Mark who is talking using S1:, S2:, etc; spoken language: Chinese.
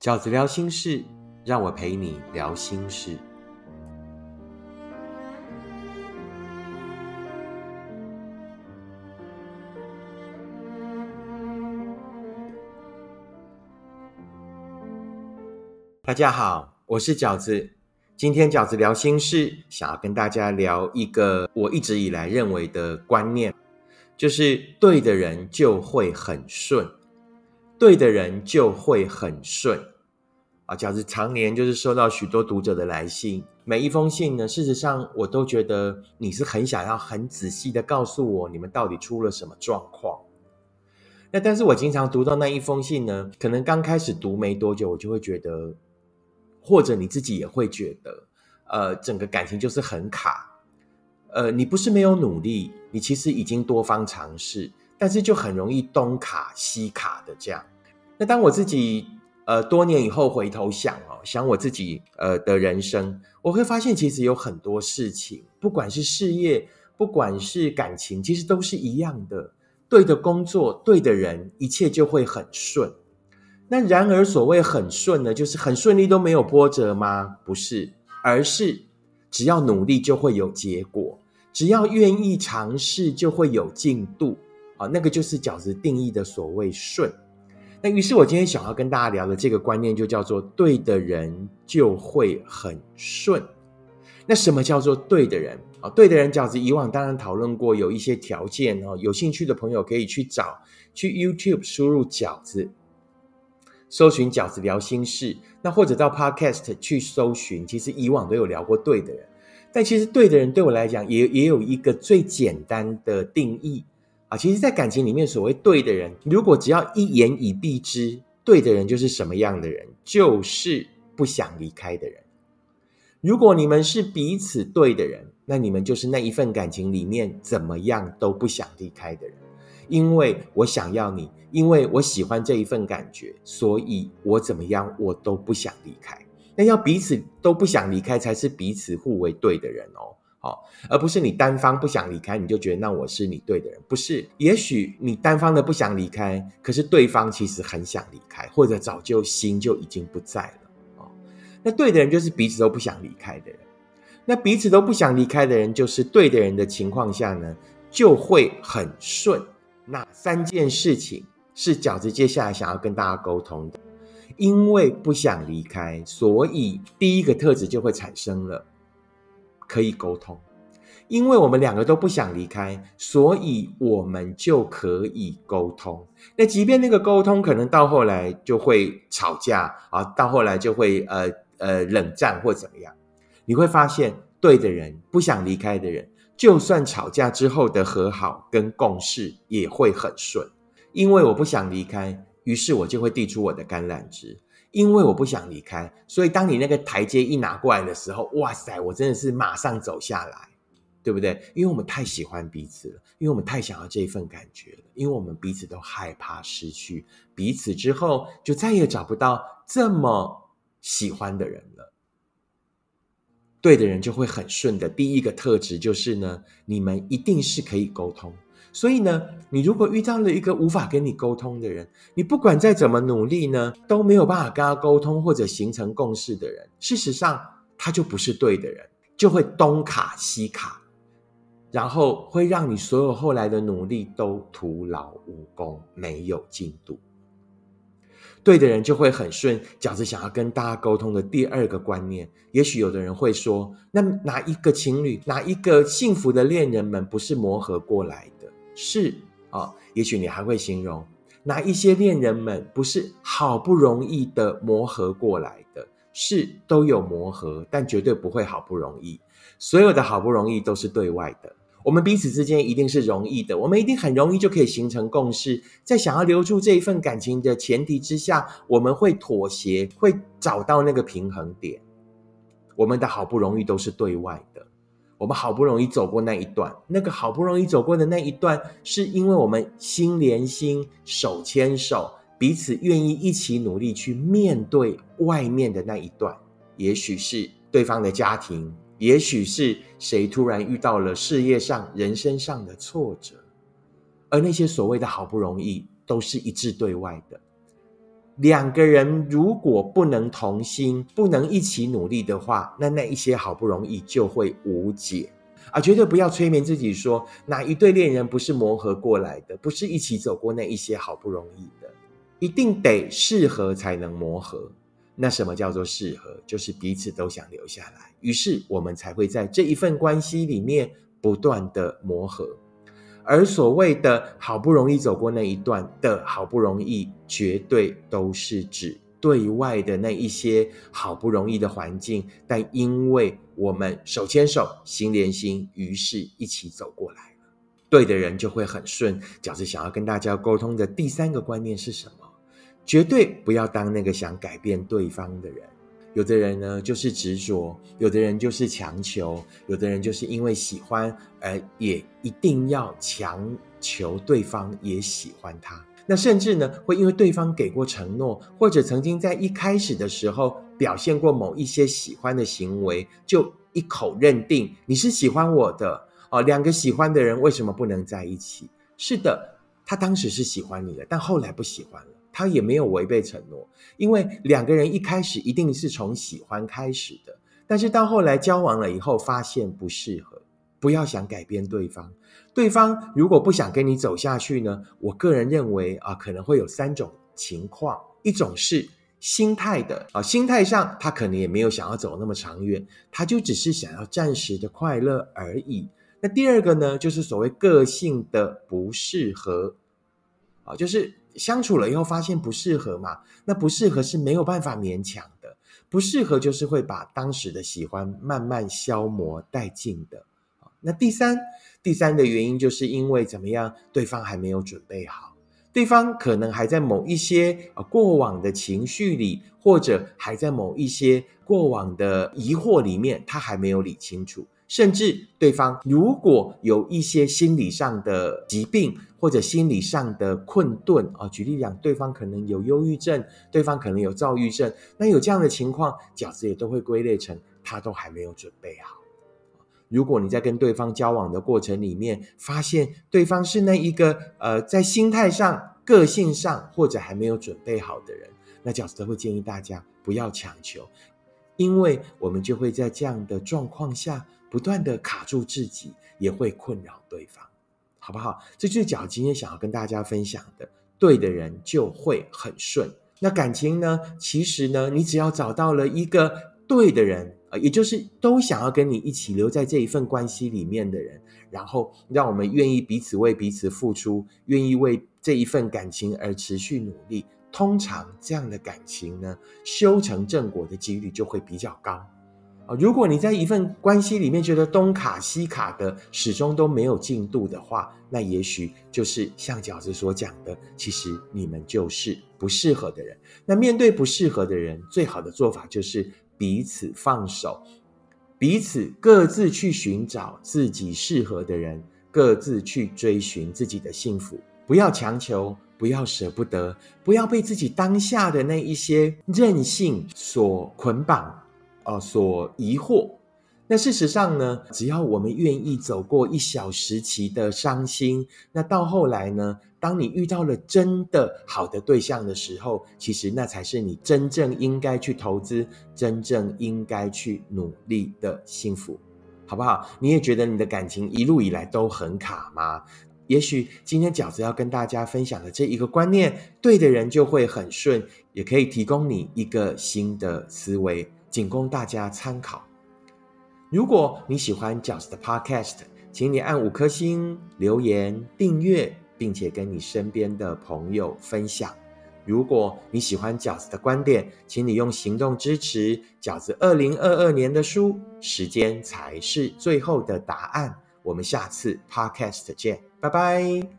S1: 饺子聊心事，让我陪你聊心事。大家好，我是饺子。今天饺子聊心事，想要跟大家聊一个我一直以来认为的观念，就是对的人就会很顺，对的人就会很顺。啊，饺子常年就是收到许多读者的来信，每一封信呢，事实上我都觉得你是很想要很仔细的告诉我你们到底出了什么状况。那但是我经常读到那一封信呢，可能刚开始读没多久，我就会觉得。或者你自己也会觉得，呃，整个感情就是很卡，呃，你不是没有努力，你其实已经多方尝试，但是就很容易东卡西卡的这样。那当我自己呃多年以后回头想哦，想我自己呃的人生，我会发现其实有很多事情，不管是事业，不管是感情，其实都是一样的。对的工作，对的人，一切就会很顺。那然而，所谓很顺呢，就是很顺利都没有波折吗？不是，而是只要努力就会有结果，只要愿意尝试就会有进度。啊，那个就是饺子定义的所谓顺。那于是我今天想要跟大家聊的这个观念，就叫做对的人就会很顺。那什么叫做对的人？啊，对的人，饺子以往当然讨论过，有一些条件哦。有兴趣的朋友可以去找，去 YouTube 输入饺子。搜寻饺子聊心事，那或者到 Podcast 去搜寻，其实以往都有聊过对的人，但其实对的人对我来讲也也有一个最简单的定义啊。其实，在感情里面，所谓对的人，如果只要一言以蔽之，对的人就是什么样的人，就是不想离开的人。如果你们是彼此对的人，那你们就是那一份感情里面怎么样都不想离开的人。因为我想要你，因为我喜欢这一份感觉，所以我怎么样我都不想离开。那要彼此都不想离开，才是彼此互为对的人哦。好，而不是你单方不想离开，你就觉得那我是你对的人，不是？也许你单方的不想离开，可是对方其实很想离开，或者早就心就已经不在了哦。那对的人就是彼此都不想离开的人。那彼此都不想离开的人，就是对的人的情况下呢，就会很顺。那三件事情是饺子接下来想要跟大家沟通的，因为不想离开，所以第一个特质就会产生了，可以沟通。因为我们两个都不想离开，所以我们就可以沟通。那即便那个沟通可能到后来就会吵架啊，到后来就会呃呃冷战或怎么样，你会发现对的人不想离开的人。就算吵架之后的和好跟共事也会很顺，因为我不想离开，于是我就会递出我的橄榄枝。因为我不想离开，所以当你那个台阶一拿过来的时候，哇塞，我真的是马上走下来，对不对？因为我们太喜欢彼此了，因为我们太想要这一份感觉了，因为我们彼此都害怕失去彼此之后，就再也找不到这么喜欢的人了。对的人就会很顺的。第一个特质就是呢，你们一定是可以沟通。所以呢，你如果遇到了一个无法跟你沟通的人，你不管再怎么努力呢，都没有办法跟他沟通或者形成共识的人，事实上他就不是对的人，就会东卡西卡，然后会让你所有后来的努力都徒劳无功，没有进度。对的人就会很顺。饺子想要跟大家沟通的第二个观念，也许有的人会说：“那哪一个情侣，哪一个幸福的恋人们不是磨合过来的？”是啊，也许你还会形容哪一些恋人们不是好不容易的磨合过来的？是都有磨合，但绝对不会好不容易。所有的好不容易都是对外的。我们彼此之间一定是容易的，我们一定很容易就可以形成共识。在想要留住这一份感情的前提之下，我们会妥协，会找到那个平衡点。我们的好不容易都是对外的，我们好不容易走过那一段，那个好不容易走过的那一段，是因为我们心连心、手牵手，彼此愿意一起努力去面对外面的那一段，也许是对方的家庭。也许是谁突然遇到了事业上、人生上的挫折，而那些所谓的好不容易，都是一致对外的。两个人如果不能同心，不能一起努力的话，那那一些好不容易就会无解啊！绝对不要催眠自己说哪一对恋人不是磨合过来的，不是一起走过那一些好不容易的，一定得适合才能磨合。那什么叫做适合？就是彼此都想留下来，于是我们才会在这一份关系里面不断的磨合。而所谓的好不容易走过那一段的好不容易，绝对都是指对外的那一些好不容易的环境，但因为我们手牵手、心连心，于是一起走过来了。对的人就会很顺。饺子想要跟大家沟通的第三个观念是什么？绝对不要当那个想改变对方的人。有的人呢，就是执着；有的人就是强求；有的人就是因为喜欢，而也一定要强求对方也喜欢他。那甚至呢，会因为对方给过承诺，或者曾经在一开始的时候表现过某一些喜欢的行为，就一口认定你是喜欢我的哦。两个喜欢的人为什么不能在一起？是的，他当时是喜欢你的，但后来不喜欢了。他也没有违背承诺，因为两个人一开始一定是从喜欢开始的，但是到后来交往了以后，发现不适合，不要想改变对方。对方如果不想跟你走下去呢？我个人认为啊，可能会有三种情况：一种是心态的啊，心态上他可能也没有想要走那么长远，他就只是想要暂时的快乐而已。那第二个呢，就是所谓个性的不适合啊，就是。相处了以后发现不适合嘛？那不适合是没有办法勉强的，不适合就是会把当时的喜欢慢慢消磨殆尽的。那第三，第三的原因就是因为怎么样，对方还没有准备好，对方可能还在某一些啊过往的情绪里，或者还在某一些过往的疑惑里面，他还没有理清楚。甚至对方如果有一些心理上的疾病或者心理上的困顿啊，举例讲，对方可能有忧郁症，对方可能有躁郁症，那有这样的情况，饺子也都会归类成他都还没有准备好。如果你在跟对方交往的过程里面，发现对方是那一个呃，在心态上、个性上或者还没有准备好的人，那饺子都会建议大家不要强求，因为我们就会在这样的状况下。不断的卡住自己，也会困扰对方，好不好？这就是讲今天想要跟大家分享的，对的人就会很顺。那感情呢？其实呢，你只要找到了一个对的人啊，也就是都想要跟你一起留在这一份关系里面的人，然后让我们愿意彼此为彼此付出，愿意为这一份感情而持续努力。通常这样的感情呢，修成正果的几率就会比较高。如果你在一份关系里面觉得东卡西卡的，始终都没有进度的话，那也许就是像饺子所讲的，其实你们就是不适合的人。那面对不适合的人，最好的做法就是彼此放手，彼此各自去寻找自己适合的人，各自去追寻自己的幸福。不要强求，不要舍不得，不要被自己当下的那一些任性所捆绑。啊，所疑惑。那事实上呢，只要我们愿意走过一小时期的伤心，那到后来呢，当你遇到了真的好的对象的时候，其实那才是你真正应该去投资、真正应该去努力的幸福，好不好？你也觉得你的感情一路以来都很卡吗？也许今天饺子要跟大家分享的这一个观念，对的人就会很顺，也可以提供你一个新的思维。仅供大家参考。如果你喜欢饺子的 Podcast，请你按五颗星、留言、订阅，并且跟你身边的朋友分享。如果你喜欢饺子的观点，请你用行动支持饺子二零二二年的书。时间才是最后的答案。我们下次 Podcast 见，拜拜。